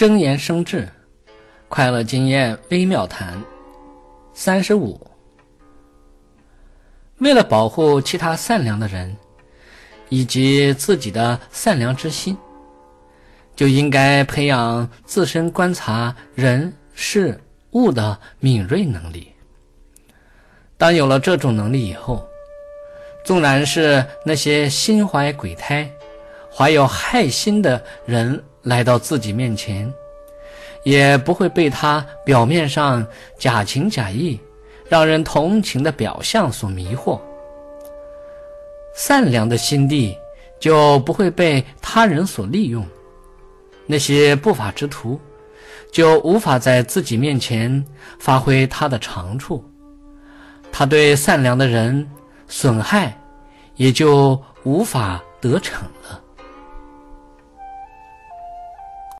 真言生智，快乐经验微妙谈。三十五，为了保护其他善良的人，以及自己的善良之心，就应该培养自身观察人事物的敏锐能力。当有了这种能力以后，纵然是那些心怀鬼胎、怀有害心的人来到自己面前，也不会被他表面上假情假意、让人同情的表象所迷惑。善良的心地就不会被他人所利用，那些不法之徒就无法在自己面前发挥他的长处。他对善良的人损害，也就无法得逞了。